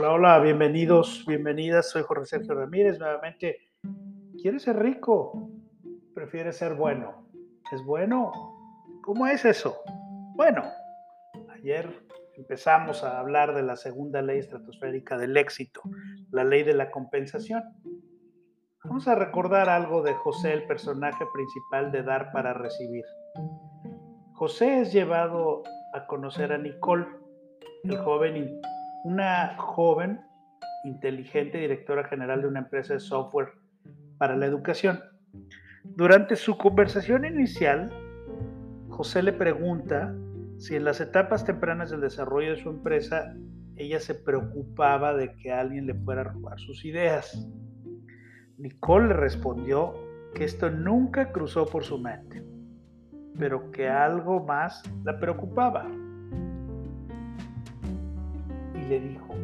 Hola, hola, bienvenidos, bienvenidas. Soy Jorge Sergio Ramírez. Nuevamente, ¿quieres ser rico? ¿Prefieres ser bueno? ¿Es bueno? ¿Cómo es eso? Bueno, ayer empezamos a hablar de la segunda ley estratosférica del éxito, la ley de la compensación. Vamos a recordar algo de José, el personaje principal de Dar para Recibir. José es llevado a conocer a Nicole, el joven una joven, inteligente directora general de una empresa de software para la educación. Durante su conversación inicial, José le pregunta si en las etapas tempranas del desarrollo de su empresa ella se preocupaba de que alguien le fuera a robar sus ideas. Nicole le respondió que esto nunca cruzó por su mente, pero que algo más la preocupaba le dijo,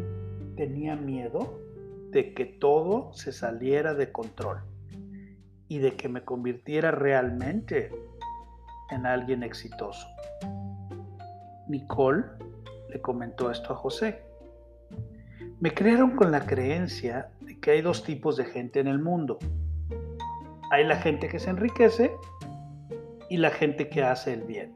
tenía miedo de que todo se saliera de control y de que me convirtiera realmente en alguien exitoso. Nicole le comentó esto a José. Me crearon con la creencia de que hay dos tipos de gente en el mundo. Hay la gente que se enriquece y la gente que hace el bien.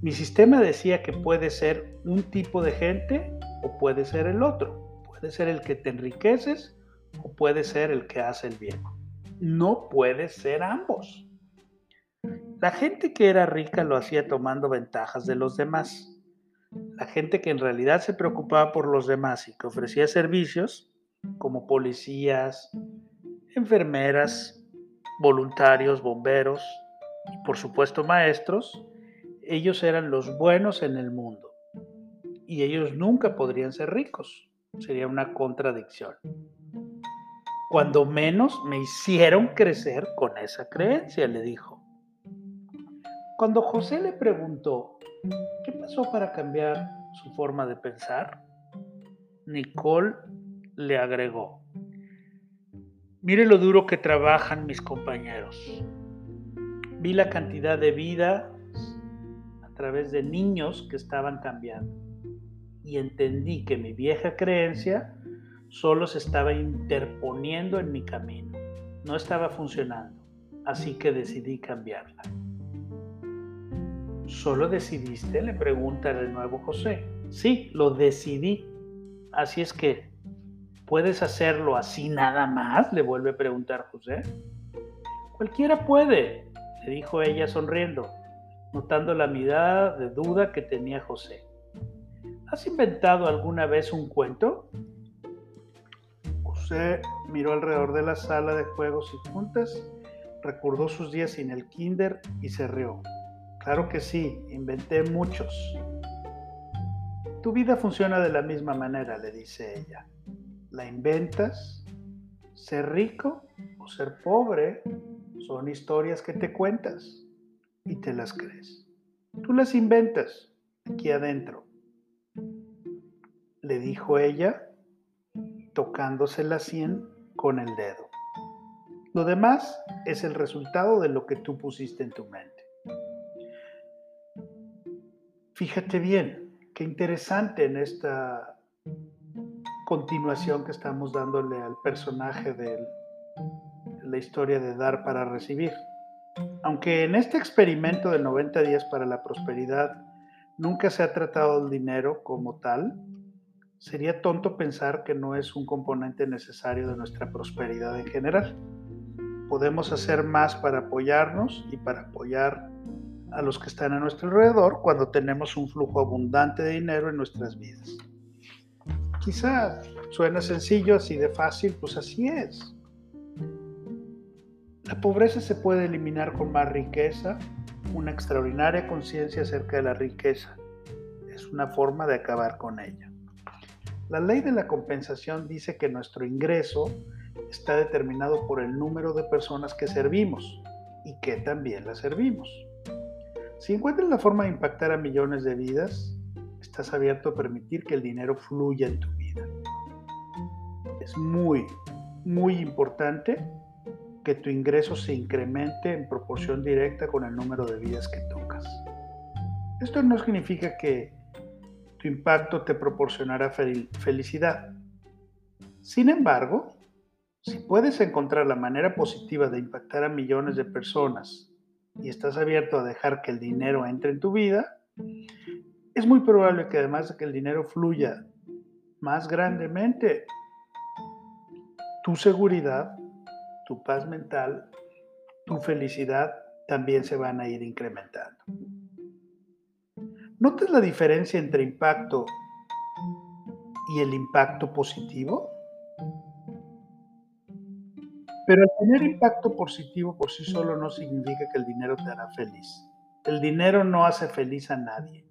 Mi sistema decía que puede ser un tipo de gente o puede ser el otro. Puede ser el que te enriqueces o puede ser el que hace el bien. No puede ser ambos. La gente que era rica lo hacía tomando ventajas de los demás. La gente que en realidad se preocupaba por los demás y que ofrecía servicios, como policías, enfermeras, voluntarios, bomberos y por supuesto maestros, ellos eran los buenos en el mundo y ellos nunca podrían ser ricos. Sería una contradicción. Cuando menos me hicieron crecer con esa creencia, le dijo. Cuando José le preguntó, ¿qué pasó para cambiar su forma de pensar? Nicole le agregó, mire lo duro que trabajan mis compañeros. Vi la cantidad de vida a través de niños que estaban cambiando y entendí que mi vieja creencia solo se estaba interponiendo en mi camino, no estaba funcionando, así que decidí cambiarla. ¿Solo decidiste? le pregunta de nuevo José. Sí, lo decidí. Así es que, ¿puedes hacerlo así nada más? le vuelve a preguntar José. Cualquiera puede, le dijo ella sonriendo, notando la mirada de duda que tenía José. ¿Has inventado alguna vez un cuento? José miró alrededor de la sala de juegos y juntas, recordó sus días sin el kinder y se rió. Claro que sí, inventé muchos. Tu vida funciona de la misma manera, le dice ella. La inventas. Ser rico o ser pobre son historias que te cuentas y te las crees. Tú las inventas aquí adentro le dijo ella, tocándose la sien con el dedo. Lo demás es el resultado de lo que tú pusiste en tu mente. Fíjate bien, qué interesante en esta continuación que estamos dándole al personaje de la historia de dar para recibir. Aunque en este experimento de 90 días para la prosperidad nunca se ha tratado el dinero como tal, sería tonto pensar que no es un componente necesario de nuestra prosperidad en general. Podemos hacer más para apoyarnos y para apoyar a los que están a nuestro alrededor cuando tenemos un flujo abundante de dinero en nuestras vidas. Quizá suena sencillo, así de fácil, pues así es. La pobreza se puede eliminar con más riqueza, una extraordinaria conciencia acerca de la riqueza. Es una forma de acabar con ella. La ley de la compensación dice que nuestro ingreso está determinado por el número de personas que servimos y que también las servimos. Si encuentras la forma de impactar a millones de vidas, estás abierto a permitir que el dinero fluya en tu vida. Es muy, muy importante que tu ingreso se incremente en proporción directa con el número de vidas que tocas. Esto no significa que tu impacto te proporcionará felicidad. Sin embargo, si puedes encontrar la manera positiva de impactar a millones de personas y estás abierto a dejar que el dinero entre en tu vida, es muy probable que además de que el dinero fluya más grandemente, tu seguridad, tu paz mental, tu felicidad también se van a ir incrementando. ¿Notas la diferencia entre impacto y el impacto positivo? Pero el tener impacto positivo por sí solo no significa que el dinero te hará feliz. El dinero no hace feliz a nadie.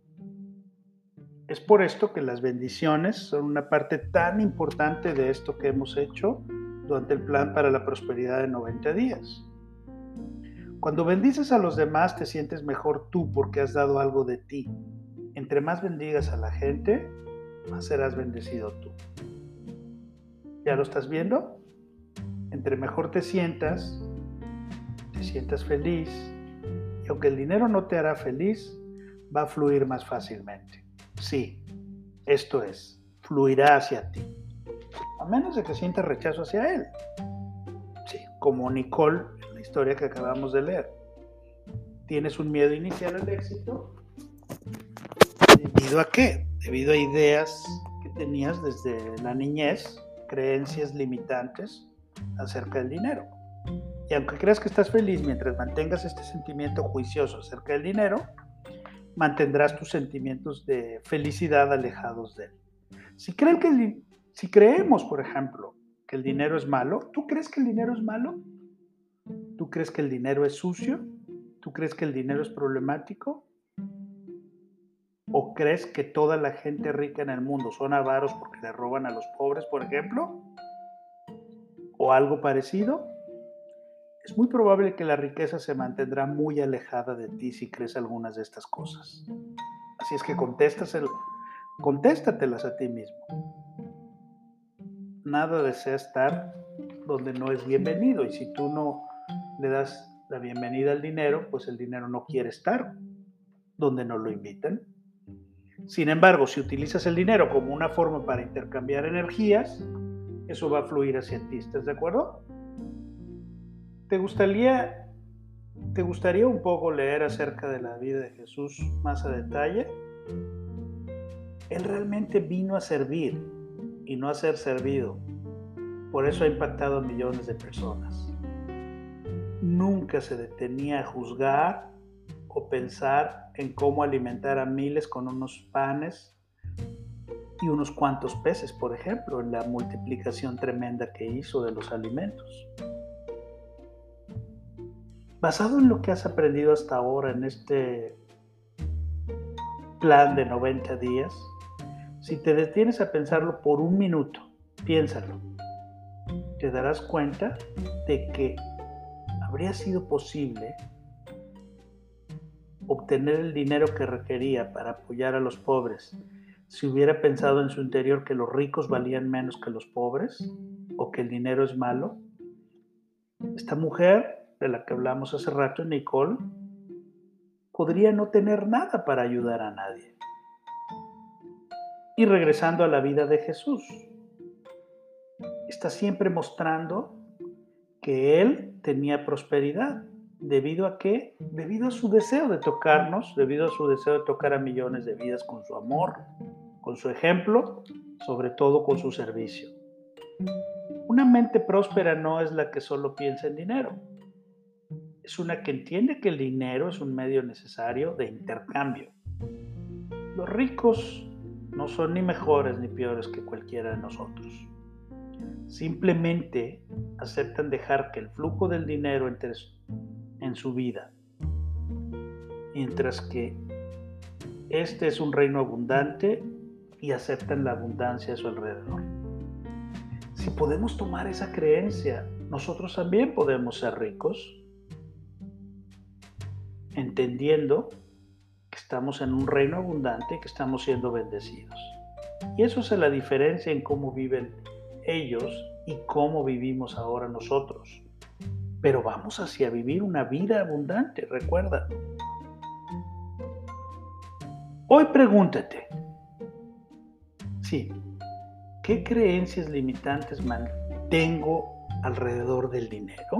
Es por esto que las bendiciones son una parte tan importante de esto que hemos hecho durante el plan para la prosperidad de 90 días. Cuando bendices a los demás te sientes mejor tú porque has dado algo de ti. Entre más bendigas a la gente, más serás bendecido tú. ¿Ya lo estás viendo? Entre mejor te sientas, te sientas feliz, y aunque el dinero no te hará feliz, va a fluir más fácilmente. Sí, esto es, fluirá hacia ti, a menos de que sientas rechazo hacia él. Sí, como Nicole historia que acabamos de leer. Tienes un miedo inicial al éxito. ¿Debido a qué? Debido a ideas que tenías desde la niñez, creencias limitantes acerca del dinero. Y aunque creas que estás feliz mientras mantengas este sentimiento juicioso acerca del dinero, mantendrás tus sentimientos de felicidad alejados de él. Si, si creemos, por ejemplo, que el dinero es malo, ¿tú crees que el dinero es malo? ¿Tú crees que el dinero es sucio? ¿Tú crees que el dinero es problemático? ¿O crees que toda la gente rica en el mundo son avaros porque le roban a los pobres, por ejemplo? ¿O algo parecido? Es muy probable que la riqueza se mantendrá muy alejada de ti si crees algunas de estas cosas. Así es que contéstatelas a ti mismo. Nada desea estar donde no es bienvenido y si tú no le das la bienvenida al dinero, pues el dinero no quiere estar donde no lo invitan. Sin embargo, si utilizas el dinero como una forma para intercambiar energías, eso va a fluir hacia ti. ¿Estás de acuerdo? ¿Te gustaría, ¿Te gustaría un poco leer acerca de la vida de Jesús más a detalle? Él realmente vino a servir y no a ser servido. Por eso ha impactado a millones de personas nunca se detenía a juzgar o pensar en cómo alimentar a miles con unos panes y unos cuantos peces, por ejemplo, en la multiplicación tremenda que hizo de los alimentos. Basado en lo que has aprendido hasta ahora en este plan de 90 días, si te detienes a pensarlo por un minuto, piénsalo, te darás cuenta de que habría sido posible obtener el dinero que requería para apoyar a los pobres si hubiera pensado en su interior que los ricos valían menos que los pobres o que el dinero es malo? Esta mujer de la que hablamos hace rato, Nicole, podría no tener nada para ayudar a nadie. Y regresando a la vida de Jesús, está siempre mostrando que Él tenía prosperidad. ¿Debido a qué? Debido a su deseo de tocarnos, debido a su deseo de tocar a millones de vidas con su amor, con su ejemplo, sobre todo con su servicio. Una mente próspera no es la que solo piensa en dinero. Es una que entiende que el dinero es un medio necesario de intercambio. Los ricos no son ni mejores ni peores que cualquiera de nosotros. Simplemente aceptan dejar que el flujo del dinero entre en su vida, mientras que este es un reino abundante y aceptan la abundancia a su alrededor. Si podemos tomar esa creencia, nosotros también podemos ser ricos, entendiendo que estamos en un reino abundante y que estamos siendo bendecidos. Y eso es la diferencia en cómo viven ellos y cómo vivimos ahora nosotros. Pero vamos hacia vivir una vida abundante, recuerda. Hoy pregúntate, Sí. ¿Qué creencias limitantes mantengo alrededor del dinero?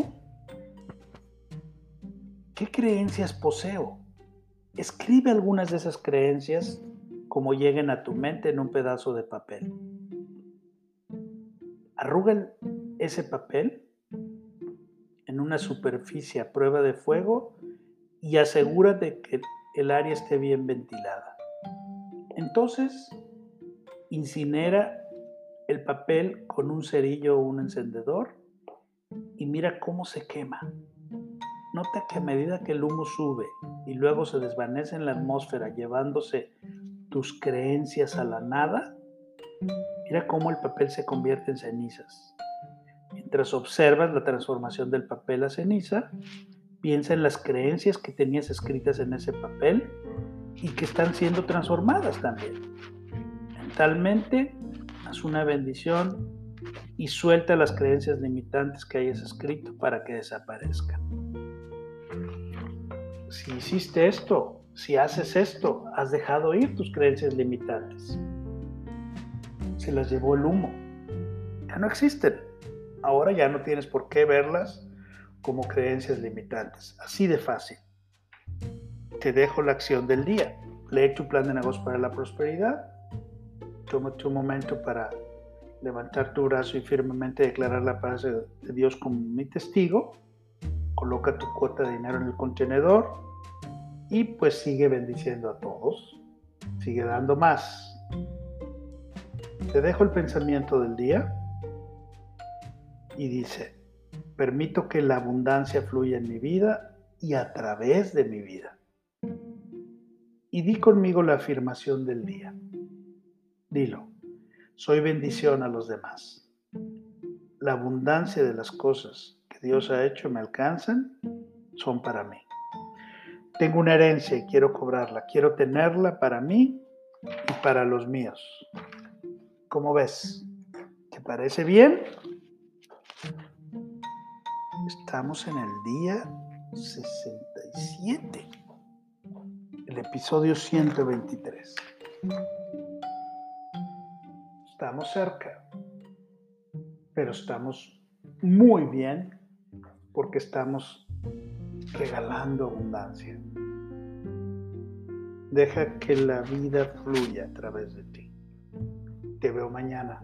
¿Qué creencias poseo? Escribe algunas de esas creencias como lleguen a tu mente en un pedazo de papel. Arruga ese papel en una superficie a prueba de fuego y asegúrate que el área esté bien ventilada. Entonces, incinera el papel con un cerillo o un encendedor y mira cómo se quema. Nota que a medida que el humo sube y luego se desvanece en la atmósfera llevándose tus creencias a la nada, mira cómo el papel se convierte en cenizas. Mientras observas la transformación del papel a ceniza, piensa en las creencias que tenías escritas en ese papel y que están siendo transformadas también. Mentalmente, haz una bendición y suelta las creencias limitantes que hayas escrito para que desaparezcan. Si hiciste esto, si haces esto, has dejado ir tus creencias limitantes. Se las llevó el humo. Ya no existen. Ahora ya no tienes por qué verlas como creencias limitantes. Así de fácil. Te dejo la acción del día. Lee tu plan de negocio para la prosperidad. Toma tu momento para levantar tu brazo y firmemente declarar la paz de Dios como mi testigo. Coloca tu cuota de dinero en el contenedor y pues sigue bendiciendo a todos. Sigue dando más. Te dejo el pensamiento del día y dice, permito que la abundancia fluya en mi vida y a través de mi vida. Y di conmigo la afirmación del día. Dilo, soy bendición a los demás. La abundancia de las cosas que Dios ha hecho me alcanzan, son para mí. Tengo una herencia y quiero cobrarla, quiero tenerla para mí y para los míos. ¿Cómo ves? ¿Te parece bien? Estamos en el día 67, el episodio 123. Estamos cerca, pero estamos muy bien porque estamos regalando abundancia. Deja que la vida fluya a través de ti. Te veo mañana.